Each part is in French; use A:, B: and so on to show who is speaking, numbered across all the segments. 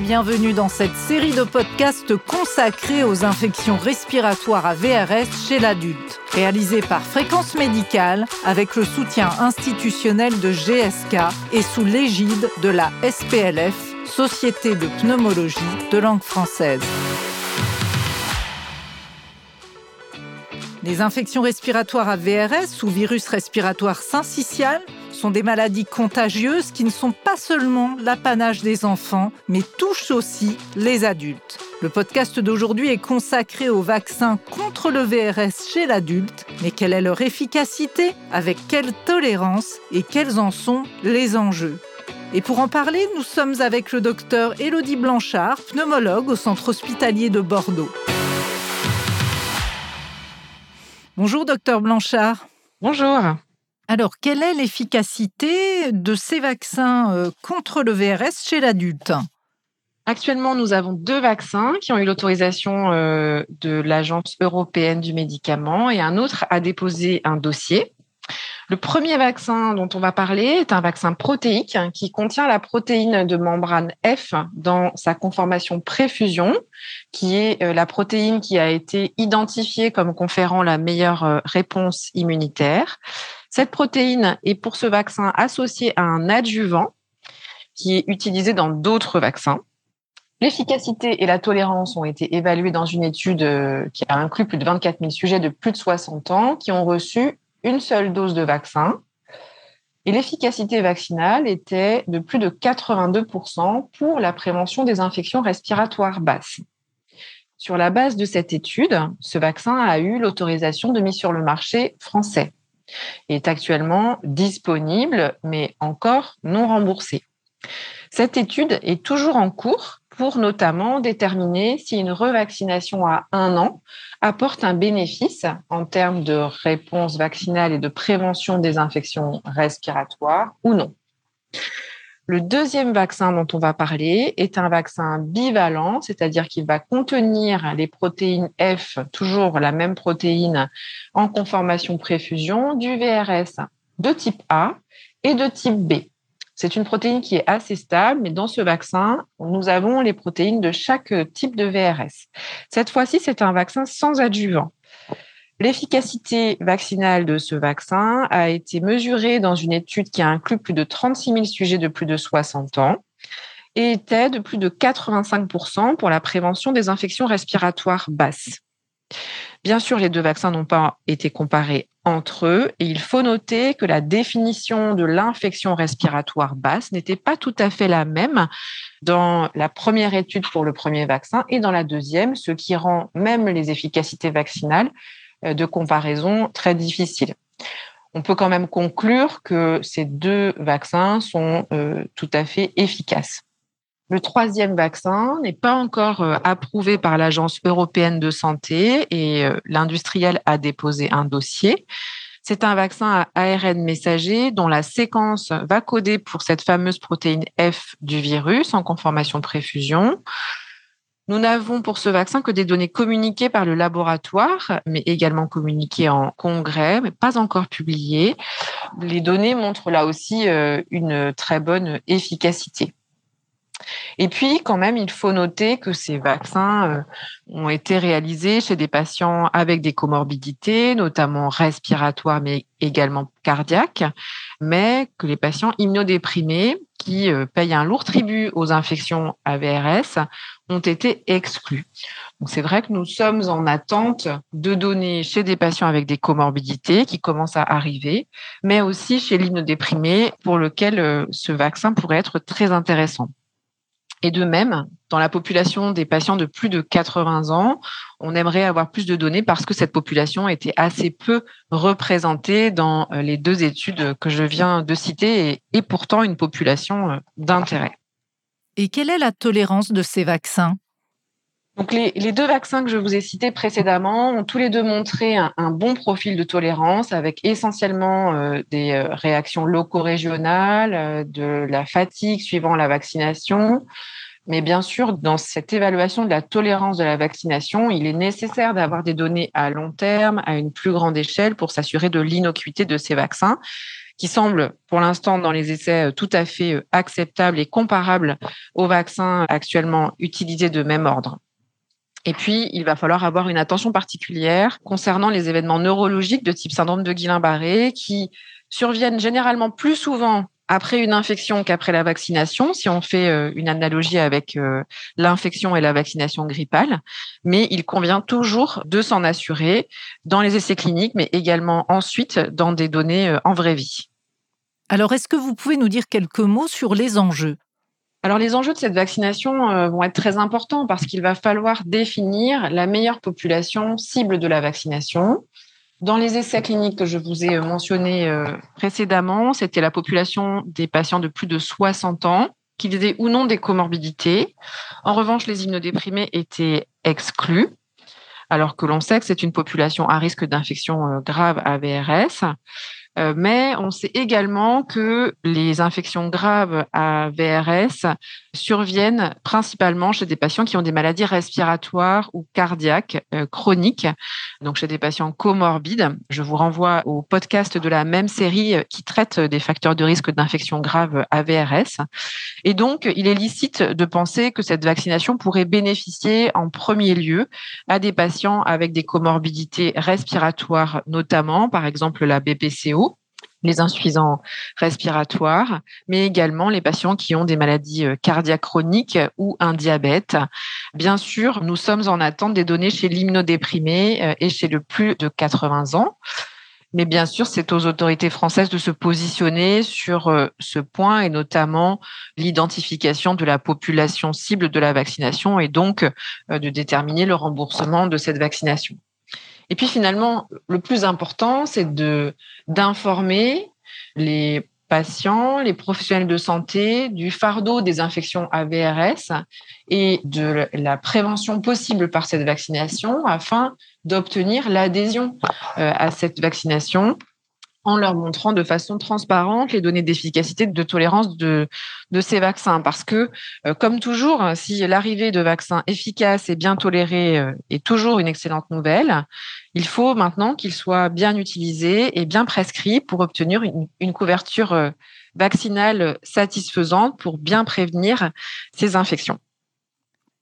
A: bienvenue dans cette série de podcasts consacrés aux infections respiratoires à VRS chez l'adulte, réalisée par Fréquence Médicale avec le soutien institutionnel de GSK et sous l'égide de la SPLF, Société de pneumologie de langue française. Les infections respiratoires à VRS ou virus respiratoire syncytial sont des maladies contagieuses qui ne sont pas seulement l'apanage des enfants, mais touchent aussi les adultes. Le podcast d'aujourd'hui est consacré aux vaccins contre le VRS chez l'adulte, mais quelle est leur efficacité, avec quelle tolérance et quels en sont les enjeux? Et pour en parler, nous sommes avec le docteur Élodie Blanchard, pneumologue au centre hospitalier de Bordeaux. Bonjour, docteur Blanchard.
B: Bonjour.
A: Alors, quelle est l'efficacité de ces vaccins euh, contre le VRS chez l'adulte?
B: Actuellement, nous avons deux vaccins qui ont eu l'autorisation euh, de l'Agence européenne du médicament et un autre a déposé un dossier. Le premier vaccin dont on va parler est un vaccin protéique qui contient la protéine de membrane F dans sa conformation préfusion, qui est euh, la protéine qui a été identifiée comme conférant la meilleure réponse immunitaire. Cette protéine est pour ce vaccin associée à un adjuvant qui est utilisé dans d'autres vaccins. L'efficacité et la tolérance ont été évaluées dans une étude euh, qui a inclus plus de 24 000 sujets de plus de 60 ans qui ont reçu une seule dose de vaccin. Et l'efficacité vaccinale était de plus de 82% pour la prévention des infections respiratoires basses. Sur la base de cette étude, ce vaccin a eu l'autorisation de mise sur le marché français est actuellement disponible, mais encore non remboursé. Cette étude est toujours en cours pour notamment déterminer si une revaccination à un an apporte un bénéfice en termes de réponse vaccinale et de prévention des infections respiratoires ou non. Le deuxième vaccin dont on va parler est un vaccin bivalent, c'est-à-dire qu'il va contenir les protéines F, toujours la même protéine en conformation préfusion, du VRS de type A et de type B. C'est une protéine qui est assez stable, mais dans ce vaccin, nous avons les protéines de chaque type de VRS. Cette fois-ci, c'est un vaccin sans adjuvant. L'efficacité vaccinale de ce vaccin a été mesurée dans une étude qui a inclus plus de 36 000 sujets de plus de 60 ans et était de plus de 85% pour la prévention des infections respiratoires basses. Bien sûr, les deux vaccins n'ont pas été comparés entre eux et il faut noter que la définition de l'infection respiratoire basse n'était pas tout à fait la même dans la première étude pour le premier vaccin et dans la deuxième, ce qui rend même les efficacités vaccinales de comparaison très difficiles. On peut quand même conclure que ces deux vaccins sont euh, tout à fait efficaces. Le troisième vaccin n'est pas encore euh, approuvé par l'Agence européenne de santé et euh, l'industriel a déposé un dossier. C'est un vaccin à ARN messager dont la séquence va coder pour cette fameuse protéine F du virus en conformation préfusion. Nous n'avons pour ce vaccin que des données communiquées par le laboratoire, mais également communiquées en congrès, mais pas encore publiées. Les données montrent là aussi euh, une très bonne efficacité. Et puis, quand même, il faut noter que ces vaccins euh, ont été réalisés chez des patients avec des comorbidités, notamment respiratoires, mais également cardiaques, mais que les patients immunodéprimés qui euh, payent un lourd tribut aux infections AVRS ont été exclus. Donc c'est vrai que nous sommes en attente de données chez des patients avec des comorbidités qui commencent à arriver, mais aussi chez l'immunodéprimé pour lequel euh, ce vaccin pourrait être très intéressant. Et de même, dans la population des patients de plus de 80 ans, on aimerait avoir plus de données parce que cette population était assez peu représentée dans euh, les deux études que je viens de citer et, pourtant une population euh, d'intérêt.
A: Et quelle est la tolérance de ces vaccins?
B: Donc les, deux vaccins que je vous ai cités précédemment ont tous les deux montré un, bon profil de tolérance avec essentiellement euh, des euh, réactions loco-régionales, euh, de la fatigue suivant la vaccination, Mais bien sûr, dans cette évaluation de la tolérance de la vaccination, il est nécessaire d'avoir des données à long terme, à une plus grande échelle, pour s'assurer de l'innocuité de ces vaccins qui semblent pour l'instant dans les essais tout à fait acceptables et comparables aux vaccins actuellement utilisés de même ordre. Et puis, il va falloir avoir une attention particulière concernant les événements neurologiques de type syndrome de Guillain-Barré qui surviennent généralement plus souvent après une infection qu'après la vaccination, si on fait euh, une analogie avec euh, l'infection et la vaccination grippale. Mais il convient toujours de s'en assurer dans les essais cliniques, mais également ensuite dans des données euh, en vraie vie.
A: Alors, est-ce que vous pouvez nous dire quelques mots sur les enjeux?
B: Alors les enjeux de cette vaccination vont être très importants parce qu'il va falloir définir la meilleure population cible de la vaccination. Dans les essais cliniques que je vous ai mentionnés euh, précédemment, c'était la population des patients de plus de 60 ans, qu'ils aient ou non des comorbidités. En revanche, les immunodéprimés étaient exclus, alors que l'on sait que c'est une population à risque d'infection euh, grave à VRS. Euh, mais on sait également que les infections graves à VRS surviennent principalement chez des patients qui ont des maladies respiratoires ou cardiaques euh, chroniques, donc chez des patients comorbides. Je vous renvoie au podcast de la même série euh, qui traite des facteurs de risque d'infection grave à VRS. Et donc, il est licite de penser que cette vaccination pourrait bénéficier en premier lieu à des patients avec des comorbidités respiratoires, notamment, par exemple la BPCO les insuffisants respiratoires, mais également les patients qui ont des maladies euh, cardiaques chroniques ou un diabète. Bien sûr, nous sommes en attente des données chez l'immunodéprimé euh, et chez le plus de 80 ans. Mais bien sûr, c'est aux autorités françaises de se positionner sur euh, ce point et notamment l'identification de la population cible de la vaccination et donc de déterminer le remboursement de cette vaccination. Et puis finalement, le plus important, c'est d'informer les patients, les professionnels de santé du fardeau des infections AVRS et de la prévention possible par cette vaccination afin d'obtenir l'adhésion euh, à cette vaccination en leur montrant de façon transparente les données d'efficacité de tolérance de, de ces vaccins. Parce que, euh, comme toujours, si l'arrivée de vaccins efficaces et bien tolérés euh, est toujours une excellente nouvelle, il faut maintenant qu'ils soient bien utilisés et bien prescrits pour obtenir une, une couverture euh, vaccinale satisfaisante pour bien prévenir ces infections.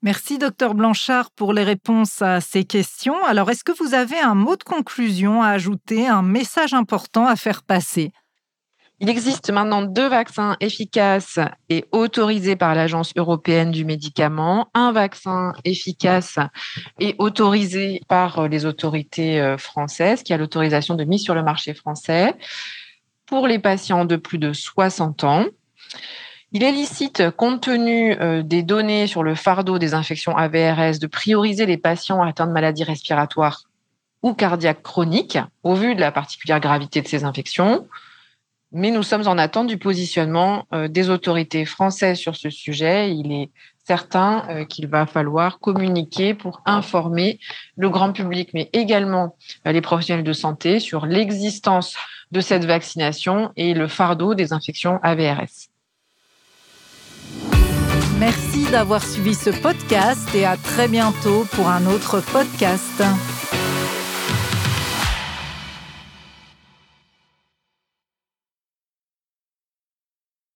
A: Merci, docteur Blanchard, pour les réponses à ces questions. Alors, est-ce que vous avez un mot de conclusion à ajouter, un message important à faire passer?
B: Il existe maintenant deux vaccins efficaces et autorisés par l'Agence européenne du médicament, un vaccin efficace et autorisé par les autorités euh, françaises, qui a l'autorisation de mise sur le marché français pour les patients de plus de 60 ans. Il est licite, compte tenu euh, des données sur le fardeau des infections AVRS, de prioriser les patients atteints de maladies respiratoires ou cardiaques chroniques, au vu de la particulière gravité de ces infections. Mais nous sommes en attente du positionnement euh, des autorités françaises sur ce sujet. Il est certain euh, qu'il va falloir communiquer pour informer le grand public, mais également les professionnels de santé sur l'existence de cette vaccination et le fardeau des infections AVRS.
A: Merci d'avoir suivi ce podcast et à très bientôt pour un autre podcast.